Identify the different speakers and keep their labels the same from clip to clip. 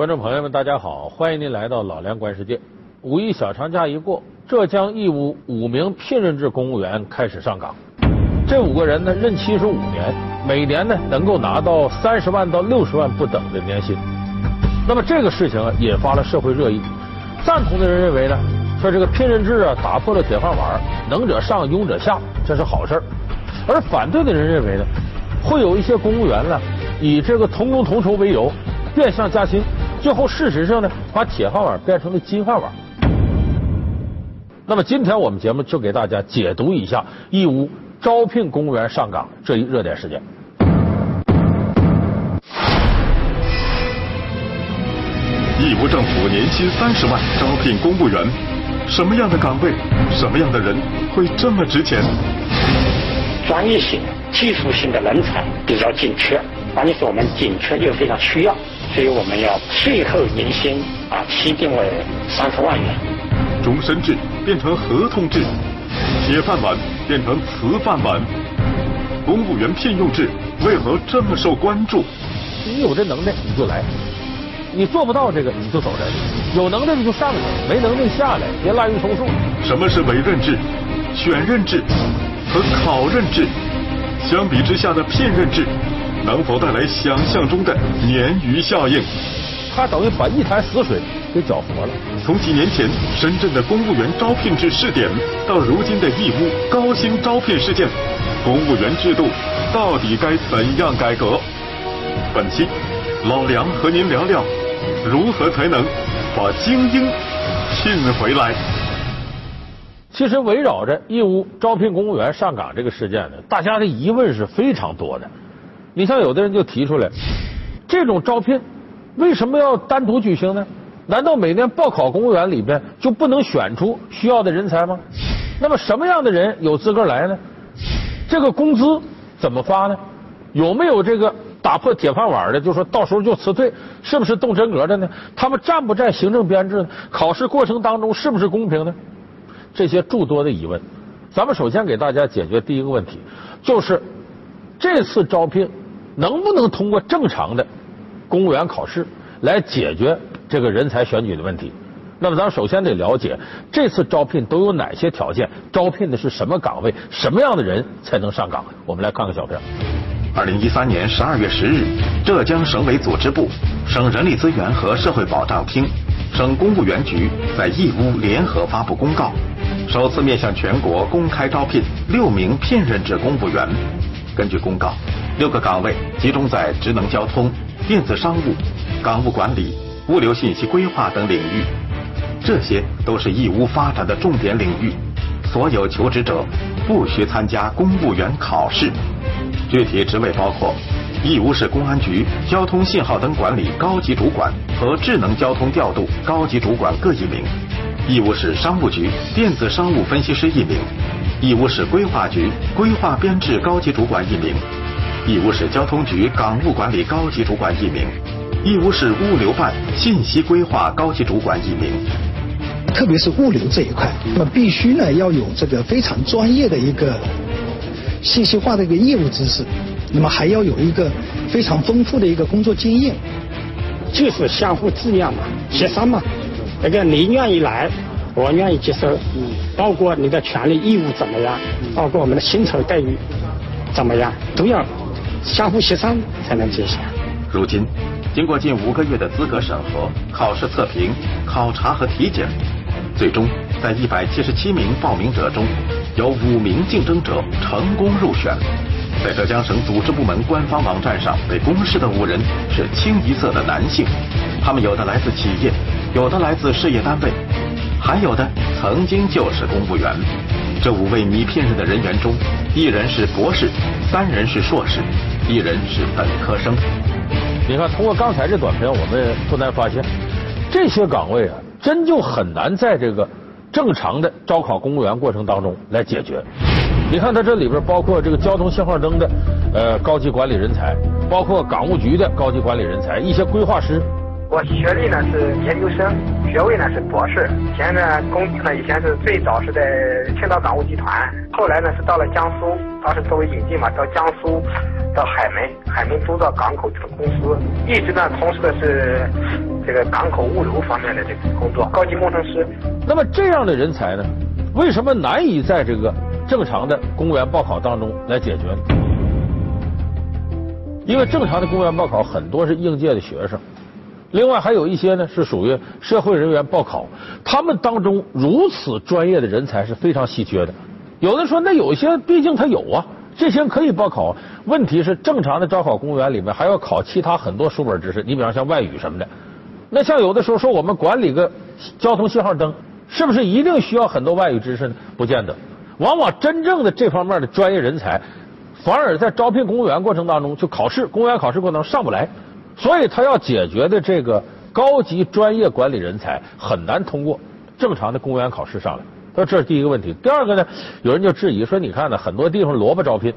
Speaker 1: 观众朋友们，大家好，欢迎您来到老梁观世界。五一小长假一过，浙江义乌五名聘任制公务员开始上岗。这五个人呢，任期是五年，每年呢能够拿到三十万到六十万不等的年薪。那么这个事情啊，引发了社会热议。赞同的人认为呢，说这个聘任制啊，打破了铁饭碗，能者上，庸者下，这是好事而反对的人认为呢，会有一些公务员呢，以这个同工同酬为由，变相加薪。最后，事实上呢，把铁饭碗变成了金饭碗。那么，今天我们节目就给大家解读一下义乌招聘公务员上岗这一热点事件。
Speaker 2: 义乌政府年薪三十万招聘公务员，什么样的岗位，什么样的人会这么值钱？
Speaker 3: 专业性、技术性的人才比较紧缺，关键是我们紧缺又非常需要。所以我们要税后年薪啊，期定为三十万元。
Speaker 2: 终身制变成合同制，铁饭碗变成瓷饭碗。公务员聘用制为何这么受关注？
Speaker 1: 你有这能耐你就来，你做不到这个你就走人。有能耐你就上去，没能耐下来，别滥竽充数。
Speaker 2: 什么是委任制、选任制和考任制？相比之下的聘任制。能否带来想象中的鲶鱼效应？
Speaker 1: 他等于把一潭死水给搅活了。
Speaker 2: 从几年前深圳的公务员招聘制试点，到如今的义乌高薪招聘事件，公务员制度到底该怎样改革？本期老梁和您聊聊，如何才能把精英聘回来？
Speaker 1: 其实围绕着义乌招聘公务员上岗这个事件呢，大家的疑问是非常多的。你像有的人就提出来，这种招聘为什么要单独举行呢？难道每年报考公务员里边就不能选出需要的人才吗？那么什么样的人有资格来呢？这个工资怎么发呢？有没有这个打破铁饭碗的？就说到时候就辞退，是不是动真格的呢？他们占不占行政编制呢？考试过程当中是不是公平呢？这些诸多的疑问，咱们首先给大家解决第一个问题，就是这次招聘。能不能通过正常的公务员考试来解决这个人才选举的问题？那么，咱首先得了解这次招聘都有哪些条件，招聘的是什么岗位，什么样的人才能上岗？我们来看看小片。
Speaker 2: 二零一三年十二月十日，浙江省委组织部、省人力资源和社会保障厅、省公务员局在义乌联合发布公告，首次面向全国公开招聘六名聘任制公务员。根据公告。六个岗位集中在职能交通、电子商务、港务管理、物流信息规划等领域，这些都是义乌发展的重点领域。所有求职者不需参加公务员考试。具体职位包括：义乌市公安局交通信号灯管理高级主管和智能交通调度高级主管各一名；义乌市商务局电子商务分析师一名；义乌市规划局规划编制高级主管一名。义乌市交通局港务管理高级主管一名，义乌市物流办信息规划高级主管一名。
Speaker 4: 特别是物流这一块，那么必须呢要有这个非常专业的一个信息化的一个业务知识，那么还要有一个非常丰富的一个工作经验，
Speaker 3: 就是相互质量嘛，协商嘛。那个你愿意来，我愿意接受，包括你的权利义务怎么样，包括我们的薪酬待遇怎么样，都要。相互协商才能进行。
Speaker 2: 如今，经过近五个月的资格审核、考试测评、考察和体检，最终在一百七十七名报名者中，有五名竞争者成功入选。在浙江省组织部门官方网站上被公示的五人是清一色的男性，他们有的来自企业，有的来自事业单位，还有的曾经就是公务员。这五位拟聘任的人员中，一人是博士，三人是硕士，一人是本科生。
Speaker 1: 你看，通过刚才这短片，我们不难发现，这些岗位啊，真就很难在这个正常的招考公务员过程当中来解决。你看，它这里边包括这个交通信号灯的呃高级管理人才，包括港务局的高级管理人才，一些规划师。
Speaker 5: 我学历呢是研究生，学位呢是博士。以前呢工作呢以前是最早是在青岛港务集团，后来呢是到了江苏，当时作为引进嘛，到江苏，到海门，海门铸造港口这个公司，一直呢从事的是这个港口物流方面的这个工作，高级工程师。
Speaker 1: 那么这样的人才呢，为什么难以在这个正常的公务员报考当中来解决呢？因为正常的公务员报考很多是应届的学生，另外还有一些呢是属于社会人员报考，他们当中如此专业的人才是非常稀缺的。有的说，那有一些毕竟他有啊，这些可以报考。问题是，正常的招考公务员里面还要考其他很多书本知识，你比方像外语什么的。那像有的时候说我们管理个交通信号灯，是不是一定需要很多外语知识呢？不见得。往往真正的这方面的专业人才，反而在招聘公务员过程当中，就考试公务员考试过程中上不来。所以他要解决的这个高级专业管理人才很难通过正常的公务员考试上来。说这是第一个问题。第二个呢，有人就质疑说：“你看呢，很多地方萝卜招聘，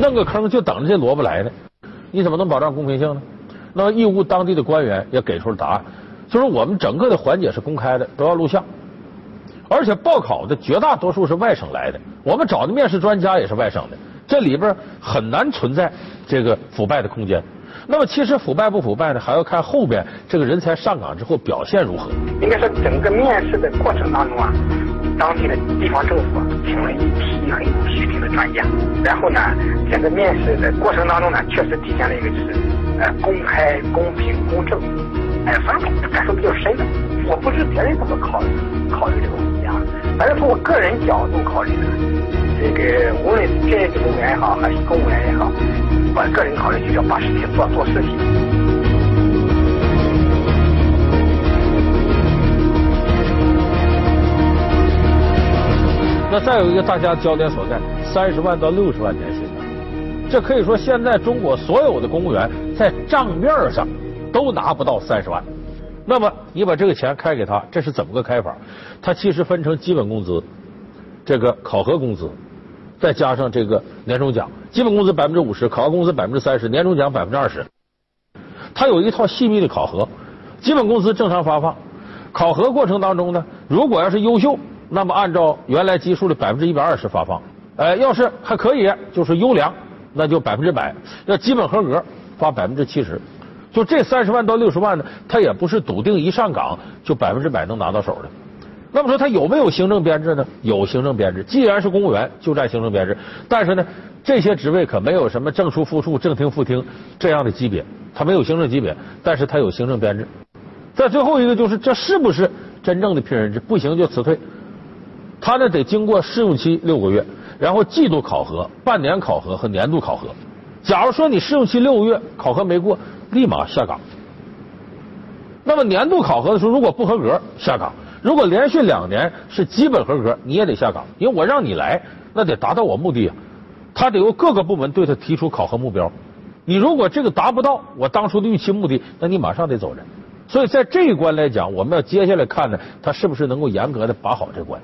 Speaker 1: 弄个坑就等着这萝卜来呢，你怎么能保障公平性呢？”那义乌当地的官员也给出了答案，就是我们整个的环节是公开的，都要录像，而且报考的绝大多数是外省来的，我们找的面试专家也是外省的，这里边很难存在这个腐败的空间。那么其实腐败不腐败呢，还要看后边这个人才上岗之后表现如何。
Speaker 5: 应该说，整个面试的过程当中啊。当地的地方政府请了一批很有水平的专家，然后呢，整个面试的过程当中呢，确实体现了一个就是呃公开、公平、公正，哎，反正感受比较深的。我不知别人怎么考虑考虑这个问题啊，反正从我个人角度考虑呢，这个无论是职业公务员也好，还是公务员也好，我个人考虑就是要把事情做做事情。
Speaker 1: 那再有一个大家焦点所在，三十万到六十万年薪，这可以说现在中国所有的公务员在账面上都拿不到三十万。那么你把这个钱开给他，这是怎么个开法？他其实分成基本工资、这个考核工资，再加上这个年终奖。基本工资百分之五十，考核工资百分之三十，年终奖百分之二十。他有一套细密的考核，基本工资正常发放，考核过程当中呢，如果要是优秀。那么按照原来基数的百分之一百二十发放，哎，要是还可以，就是优良，那就百分之百；要基本合格，发百分之七十。就这三十万到六十万呢，他也不是笃定一上岗就百分之百能拿到手的。那么说他有没有行政编制呢？有行政编制。既然是公务员，就占行政编制。但是呢，这些职位可没有什么正处副处、正厅副厅这样的级别，他没有行政级别，但是他有行政编制。再最后一个就是，这是不是真正的聘任制？不行就辞退。他呢得经过试用期六个月，然后季度考核、半年考核和年度考核。假如说你试用期六个月考核没过，立马下岗。那么年度考核的时候如果不合格下岗，如果连续两年是基本合格，你也得下岗，因为我让你来，那得达到我目的啊。他得由各个部门对他提出考核目标。你如果这个达不到我当初的预期目的，那你马上得走人。所以在这一关来讲，我们要接下来看呢，他是不是能够严格的把好这关。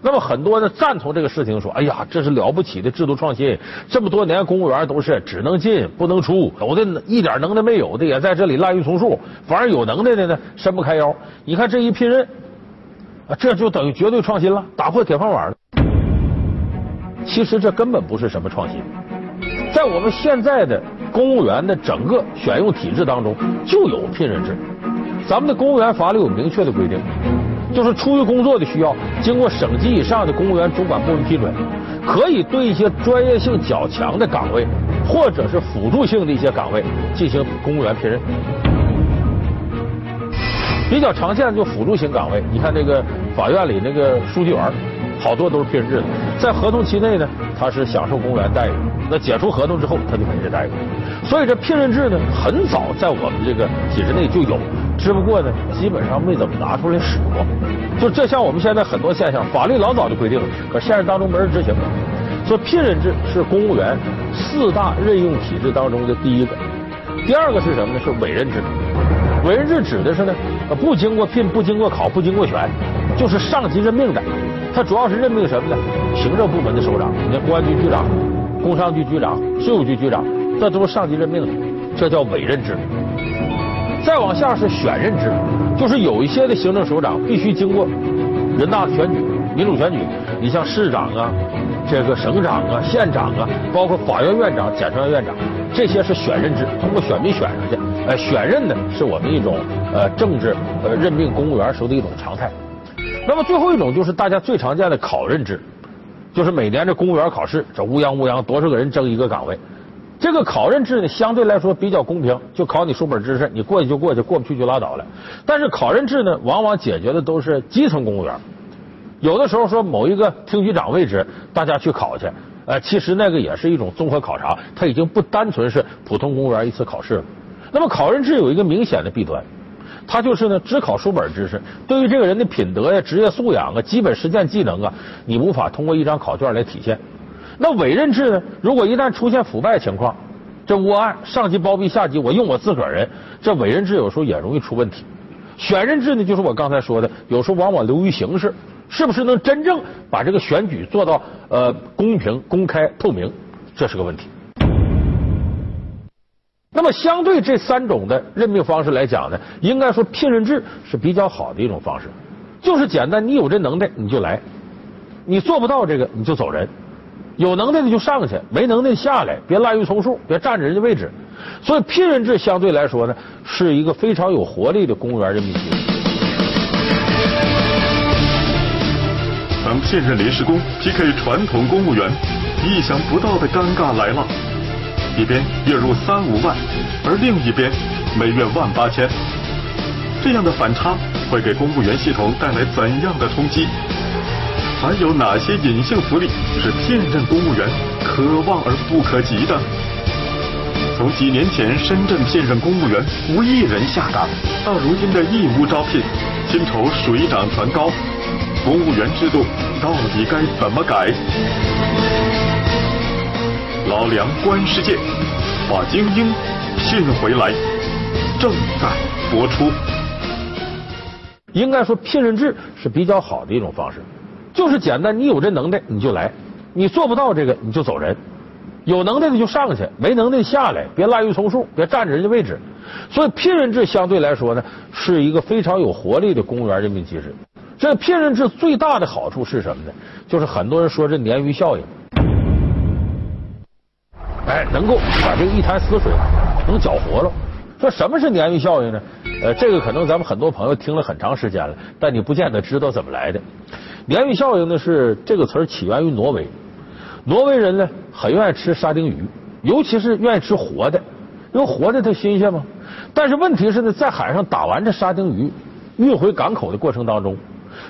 Speaker 1: 那么很多呢赞同这个事情，说：“哎呀，这是了不起的制度创新！这么多年公务员都是只能进不能出，有的一点能耐没有的也在这里滥竽充数，反而有能耐的呢伸不开腰。你看这一聘任，啊，这就等于绝对创新了，打破铁饭碗了。其实这根本不是什么创新，在我们现在的公务员的整个选用体制当中就有聘任制，咱们的公务员法里有明确的规定。”就是出于工作的需要，经过省级以上的公务员主管部门批准，可以对一些专业性较强的岗位，或者是辅助性的一些岗位进行公务员聘任。比较常见的就辅助型岗位，你看那个法院里那个书记员，好多都是聘任制的，在合同期内呢，他是享受公务员待遇；那解除合同之后，他就没这待遇。所以这聘任制呢，很早在我们这个体制内就有。只不过呢，基本上没怎么拿出来使过。就这像我们现在很多现象，法律老早就规定了，可现实当中没人执行。所以聘任制是公务员四大任用体制当中的第一个。第二个是什么呢？是委任制。委任制指的是呢，不经过聘、不经过考、不经过选，就是上级任命的。它主要是任命什么呢？行政部门的首长，你看公安局局长、工商局局长、税务局局长，这都是上级任命的，这叫委任制。再往下是选任制，就是有一些的行政首长必须经过人大选举、民主选举。你像市长啊、这个省长啊、县长啊，包括法院院长、检察院院长，这些是选任制，通过选民选上去。呃，选任呢是我们一种呃政治呃任命公务员时候的一种常态。那么最后一种就是大家最常见的考任制，就是每年这公务员考试，这乌泱乌泱多少个人争一个岗位。这个考任制呢相对来说比较公平，就考你书本知识，你过去就过去，过不去就拉倒了。但是考任制呢，往往解决的都是基层公务员。有的时候说某一个厅局长位置，大家去考去，呃，其实那个也是一种综合考察，它已经不单纯是普通公务员一次考试了。那么考任制有一个明显的弊端，它就是呢只考书本知识，对于这个人的品德呀、职业素养啊、基本实践技能啊，你无法通过一张考卷来体现。那委任制呢，如果一旦出现腐败情况，这窝案上级包庇下级，我用我自个儿人，这委任制有时候也容易出问题。选任制呢，就是我刚才说的，有时候往往流于形式。是不是能真正把这个选举做到呃公平、公开、透明？这是个问题。那么，相对这三种的任命方式来讲呢，应该说聘任制是比较好的一种方式，就是简单，你有这能耐你就来，你做不到这个你就走人，有能耐的就上去，没能耐下来，别滥竽充数，别占着人家位置。所以，聘任制相对来说呢，是一个非常有活力的公务员任命机制。
Speaker 2: 当聘任临时工 PK 传统公务员，意想不到的尴尬来了。一边月入三五万，而另一边每月万八千，这样的反差会给公务员系统带来怎样的冲击？还有哪些隐性福利是现任公务员可望而不可及的？从几年前深圳现任公务员无一人下岗，到如今的义乌招聘，薪酬水涨船高。公务员制度到底该怎么改？老梁观世界，把精英聘回来，正在播出。
Speaker 1: 应该说，聘任制是比较好的一种方式，就是简单，你有这能耐你就来，你做不到这个你就走人，有能耐的就上去，没能耐下来，别滥竽充数，别占着人家位置。所以，聘任制相对来说呢，是一个非常有活力的公务员任命机制。这聘任制最大的好处是什么呢？就是很多人说这鲶鱼效应，哎，能够把这个一潭死水能搅活了。说什么是鲶鱼效应呢？呃，这个可能咱们很多朋友听了很长时间了，但你不见得知道怎么来的。鲶鱼效应呢是这个词儿起源于挪威，挪威人呢很愿意吃沙丁鱼，尤其是愿意吃活的，因为活的它新鲜嘛。但是问题是呢，在海上打完这沙丁鱼，运回港口的过程当中。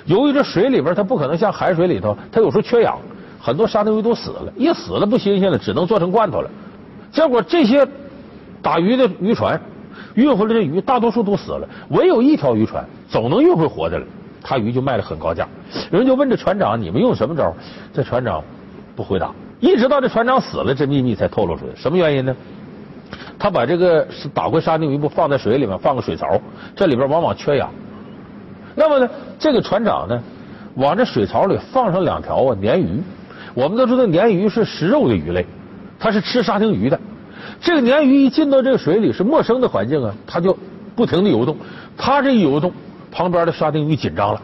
Speaker 1: 由于这水里边它不可能像海水里头，它有时候缺氧，很多沙丁鱼都死了，一死了不新鲜了，只能做成罐头了。结果这些打鱼的渔船运回来的鱼大多数都死了，唯有一条渔船总能运回活的了，他鱼就卖了很高价。有人就问这船长：“你们用什么招？”这船长不回答，一直到这船长死了，这秘密才透露出来。什么原因呢？他把这个打回沙丁鱼不放在水里面，放个水槽，这里边往往缺氧。那么呢，这个船长呢，往这水槽里放上两条啊鲶鱼。我们都知道鲶鱼是食肉的鱼类，它是吃沙丁鱼的。这个鲶鱼一进到这个水里是陌生的环境啊，它就不停的游动。它这一游动，旁边的沙丁鱼紧张了，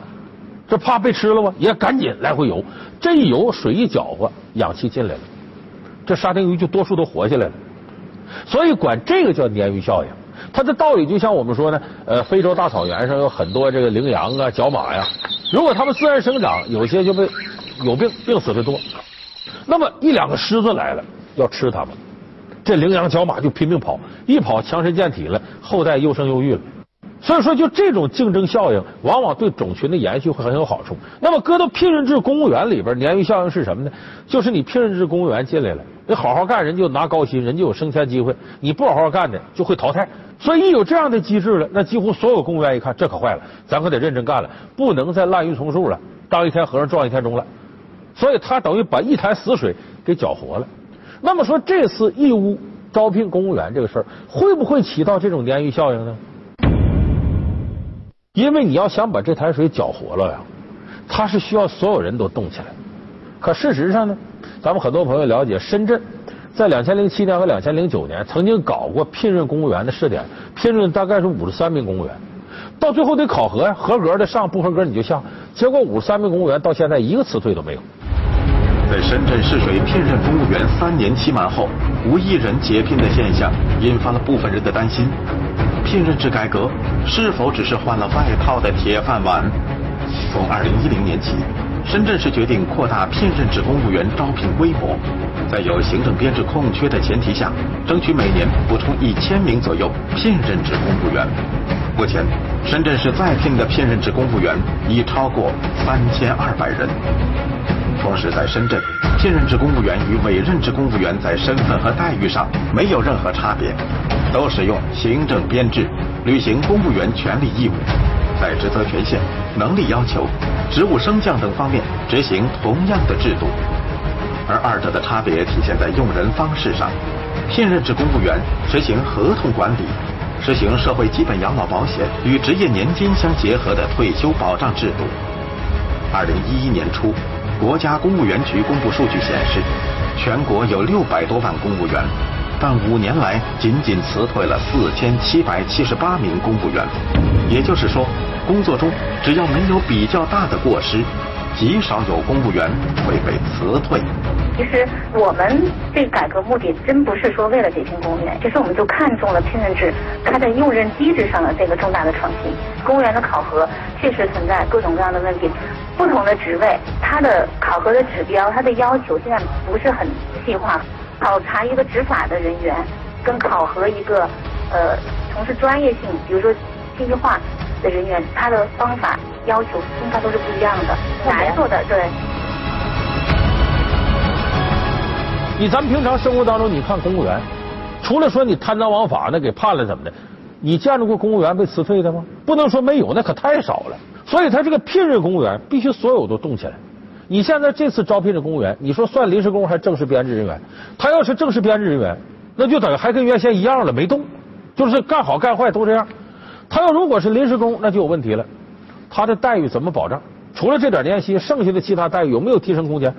Speaker 1: 这怕被吃了吗？也赶紧来回游。这一游，水一搅和，氧气进来了，这沙丁鱼就多数都活下来了。所以管这个叫鲶鱼效应。它的道理就像我们说呢，呃，非洲大草原上有很多这个羚羊啊、角马呀，如果它们自然生长，有些就被有病，病死的多。那么一两个狮子来了要吃它们，这羚羊、角马就拼命跑，一跑强身健体了，后代又生又育了。所以说，就这种竞争效应，往往对种群的延续会很有好处。那么搁到聘任制公务员里边，鲶鱼效应是什么呢？就是你聘任制公务员进来了，你好好干，人就拿高薪，人就有升迁机会；你不好好干的，就会淘汰。所以一有这样的机制了，那几乎所有公务员一看，这可坏了，咱可得认真干了，不能再滥竽充数了，当一天和尚撞一天钟了。所以他等于把一潭死水给搅活了。那么说，这次义乌招聘公务员这个事儿，会不会起到这种鲶鱼效应呢？因为你要想把这潭水搅活了呀，它是需要所有人都动起来。可事实上呢，咱们很多朋友了解，深圳在两千零七年和两千零九年曾经搞过聘任公务员的试点，聘任大概是五十三名公务员，到最后得考核呀，合格的上，不合格你就下。结果五十三名公务员到现在一个辞退都没有。
Speaker 2: 在深圳市水聘任公务员三年期满后，无一人解聘的现象，引发了部分人的担心：聘任制改革是否只是换了外套的铁饭碗？从二零一零年起，深圳市决定扩大聘任制公务员招聘规模，在有行政编制空缺的前提下，争取每年补充一千名左右聘任制公务员。目前，深圳市在聘的聘任制公务员已超过三千二百人。同时，在深圳，聘任制公务员与委任制公务员在身份和待遇上没有任何差别，都使用行政编制，履行公务员权利义务，在职责权限、能力要求、职务升降等方面执行同样的制度。而二者的差别体现在用人方式上，聘任制公务员实行合同管理，实行社会基本养老保险与职业年金相结合的退休保障制度。二零一一年初。国家公务员局公布数据显示，全国有六百多万公务员，但五年来仅仅辞退了四千七百七十八名公务员。也就是说，工作中只要没有比较大的过失，极少有公务员会被辞退。
Speaker 6: 其实我们这改革目的真不是说为了解聘公务员，其实我们就看中了聘任制它在用人机制上的这个重大的创新。公务员的考核确实存在各种各样的问题，不同的职位它的考核的指标、它的要求现在不是很细化。考察一个执法的人员，跟考核一个呃从事专业性，比如说信息化的人员，他的方法要求应该都是不一样的，难做的对。
Speaker 1: 你咱们平常生活当中，你看公务员，除了说你贪赃枉法那给判了怎么的，你见着过公务员被辞退的吗？不能说没有，那可太少了。所以他这个聘任公务员必须所有都动起来。你现在这次招聘的公务员，你说算临时工还是正式编制人员？他要是正式编制人员，那就等于还跟原先一样了，没动，就是干好干坏都这样。他要如果是临时工，那就有问题了。他的待遇怎么保障？除了这点年薪，剩下的其他待遇有没有提升空间？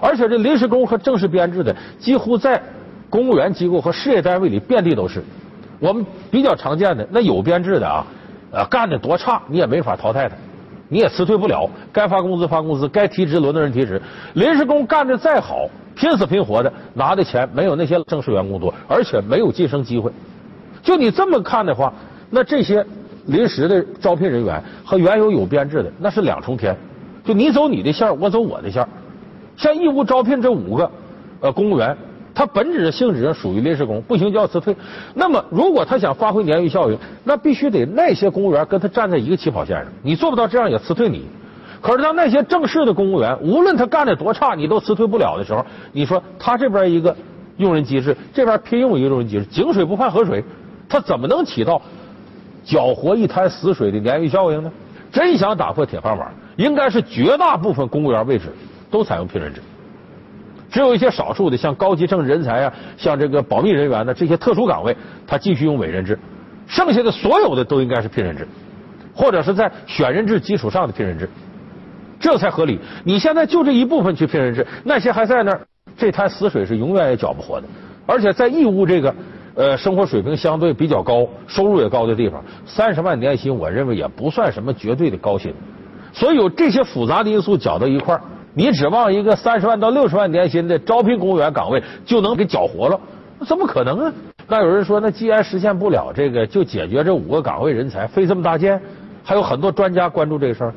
Speaker 1: 而且这临时工和正式编制的，几乎在公务员机构和事业单位里遍地都是。我们比较常见的那有编制的啊，呃，干的多差你也没法淘汰他，你也辞退不了。该发工资发工资，该提职轮到人提职。临时工干的再好，拼死拼活的拿的钱没有那些正式员工多，而且没有晋升机会。就你这么看的话，那这些临时的招聘人员和原有有编制的那是两重天。就你走你的线我走我的线像义务招聘这五个呃公务员，他本质性质上属于临时工，不行就要辞退。那么，如果他想发挥鲶鱼效应，那必须得那些公务员跟他站在一个起跑线上。你做不到这样，也辞退你。可是当那些正式的公务员，无论他干的多差，你都辞退不了的时候，你说他这边一个用人机制，这边聘用一个用人机制，井水不犯河水，他怎么能起到搅和一滩死水的鲶鱼效应呢？真想打破铁饭碗，应该是绝大部分公务员位置。都采用聘任制，只有一些少数的，像高级政治人才啊，像这个保密人员的这些特殊岗位，他继续用委任制。剩下的所有的都应该是聘任制，或者是在选任制基础上的聘任制，这才合理。你现在就这一部分去聘任制，那些还在那儿，这滩死水是永远也搅不活的。而且在义乌这个呃生活水平相对比较高、收入也高的地方，三十万年薪，我认为也不算什么绝对的高薪。所以有这些复杂的因素搅到一块儿。你指望一个三十万到六十万年薪的招聘公务员岗位就能给搅活了？怎么可能啊？那有人说，那既然实现不了这个，就解决这五个岗位人才费这么大劲？还有很多专家关注这个事儿。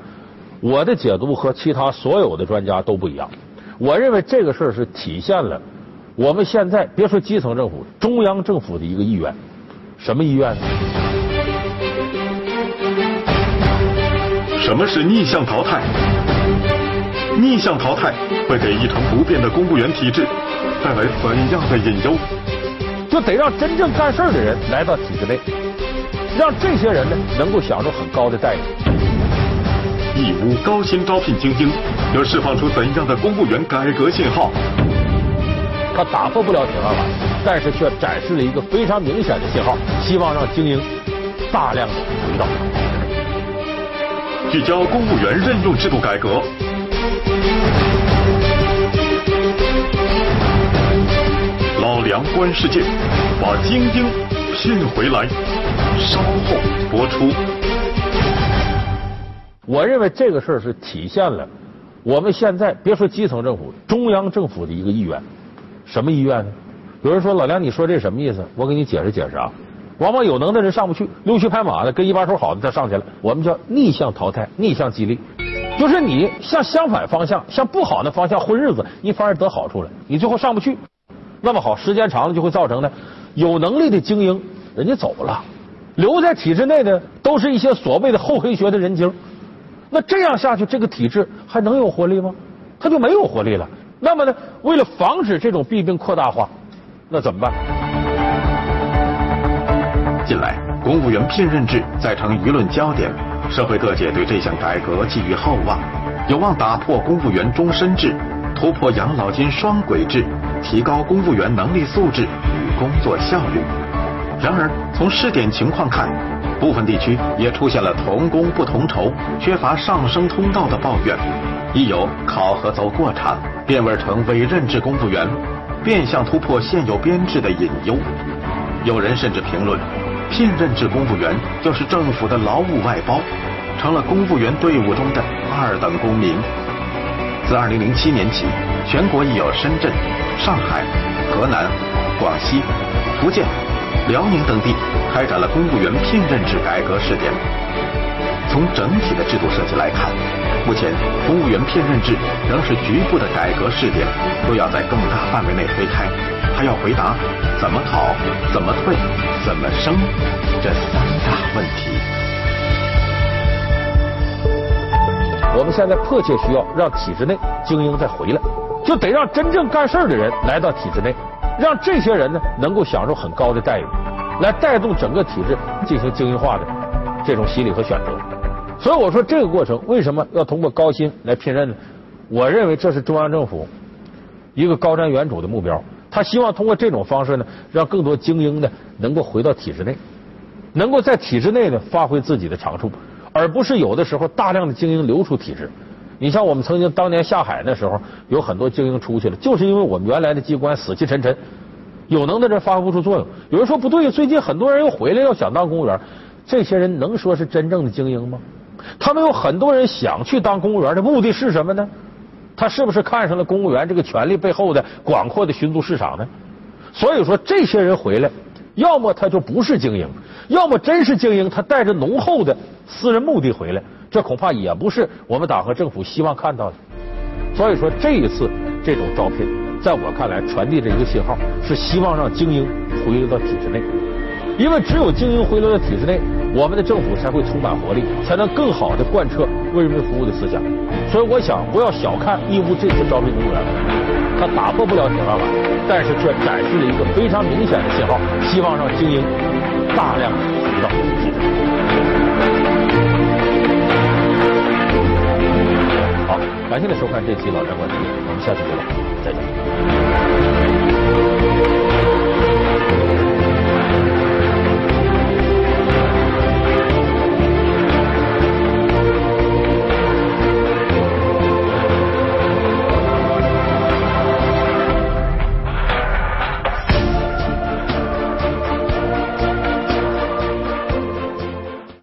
Speaker 1: 我的解读和其他所有的专家都不一样。我认为这个事儿是体现了我们现在别说基层政府，中央政府的一个意愿。什么意愿呢？
Speaker 2: 什么是逆向淘汰？逆向淘汰会给一成不变的公务员体制带来怎样的隐忧？
Speaker 1: 就得让真正干事的人来到体制内，让这些人呢能够享受很高的待遇。
Speaker 2: 义乌高薪招聘精英，要释放出怎样的公务员改革信号？
Speaker 1: 他打破不了铁饭碗，但是却展示了一个非常明显的信号，希望让精英大量的回到。
Speaker 2: 聚焦公务员任用制度改革。老梁观世界，把精英聘回来。稍后播出。
Speaker 1: 我认为这个事儿是体现了我们现在别说基层政府，中央政府的一个意愿，什么意愿呢？有人说老梁，你说这什么意思？我给你解释解释啊。往往有能的人上不去，溜须拍马的，跟一把手好的他上去了。我们叫逆向淘汰，逆向激励，就是你向相反方向，向不好的方向混日子，你反而得好处了，你最后上不去。那么好，时间长了就会造成呢，有能力的精英人家走了，留在体制内的都是一些所谓的厚黑学的人精。那这样下去，这个体制还能有活力吗？它就没有活力了。那么呢，为了防止这种弊病扩大化，那怎么办？
Speaker 2: 近来，公务员聘任制再成舆论焦点，社会各界对这项改革寄予厚望，有望打破公务员终身制，突破养老金双轨制，提高公务员能力素质与工作效率。然而，从试点情况看，部分地区也出现了同工不同酬、缺乏上升通道的抱怨，亦有考核走过场，变味成委任制公务员，变相突破现有编制的隐忧。有人甚至评论。聘任制公务员就是政府的劳务外包，成了公务员队伍中的二等公民。自2007年起，全国已有深圳、上海、河南、广西、福建、辽宁等地开展了公务员聘任制改革试点。从整体的制度设计来看，目前公务员聘任制仍是局部的改革试点，都要在更大范围内推开，还要回答怎么考、怎么退。怎么生这三大问题？
Speaker 1: 我们现在迫切需要让体制内精英再回来，就得让真正干事的人来到体制内，让这些人呢能够享受很高的待遇，来带动整个体制进行精英化的这种洗礼和选择。所以我说这个过程为什么要通过高薪来聘任呢？我认为这是中央政府一个高瞻远瞩的目标。他希望通过这种方式呢，让更多精英呢能够回到体制内，能够在体制内呢发挥自己的长处，而不是有的时候大量的精英流出体制。你像我们曾经当年下海那时候，有很多精英出去了，就是因为我们原来的机关死气沉沉，有能的人发挥不出作用。有人说不对，最近很多人又回来，要想当公务员，这些人能说是真正的精英吗？他们有很多人想去当公务员的目的是什么呢？他是不是看上了公务员这个权力背后的广阔的寻租市场呢？所以说，这些人回来，要么他就不是精英，要么真是精英，他带着浓厚的私人目的回来，这恐怕也不是我们党和政府希望看到的。所以说，这一次这种招聘，在我看来，传递着一个信号，是希望让精英回到体制内。因为只有精英回流到体制内，我们的政府才会充满活力，才能更好的贯彻为人民服务的思想。所以，我想不要小看义乌这次招聘公务员，它打破不了铁饭碗，但是却展示了一个非常明显的信号，希望让精英大量回到体制。好，感谢您收看这期《老梁观点》，我们下期节目再见。